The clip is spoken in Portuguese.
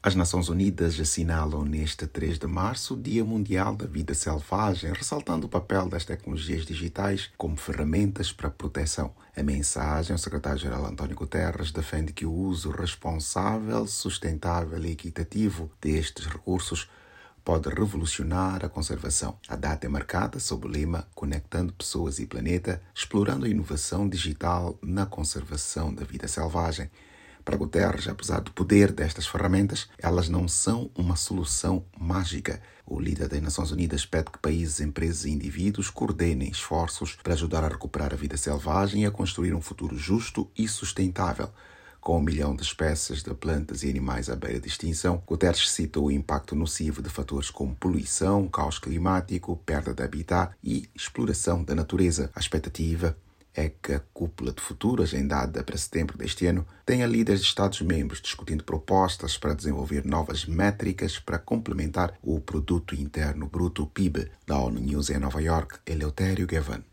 As Nações Unidas assinalam neste 3 de março o Dia Mundial da Vida Selvagem, ressaltando o papel das tecnologias digitais como ferramentas para a proteção. A mensagem, o secretário-geral António Guterres defende que o uso responsável, sustentável e equitativo destes recursos pode revolucionar a conservação. A data é marcada sob o lema Conectando Pessoas e Planeta, explorando a inovação digital na conservação da vida selvagem. Para Guterres, apesar do poder destas ferramentas, elas não são uma solução mágica. O líder das Nações Unidas pede que países, empresas e indivíduos coordenem esforços para ajudar a recuperar a vida selvagem e a construir um futuro justo e sustentável. Com um milhão de espécies de plantas e animais à beira de extinção, Guterres cita o impacto nocivo de fatores como poluição, caos climático, perda de habitat e exploração da natureza. A expectativa é que a cúpula de futuro, agendada para setembro deste ano, tenha líderes de Estados-membros discutindo propostas para desenvolver novas métricas para complementar o Produto Interno Bruto PIB. Da ONU News em Nova York, Eleutério Gavan.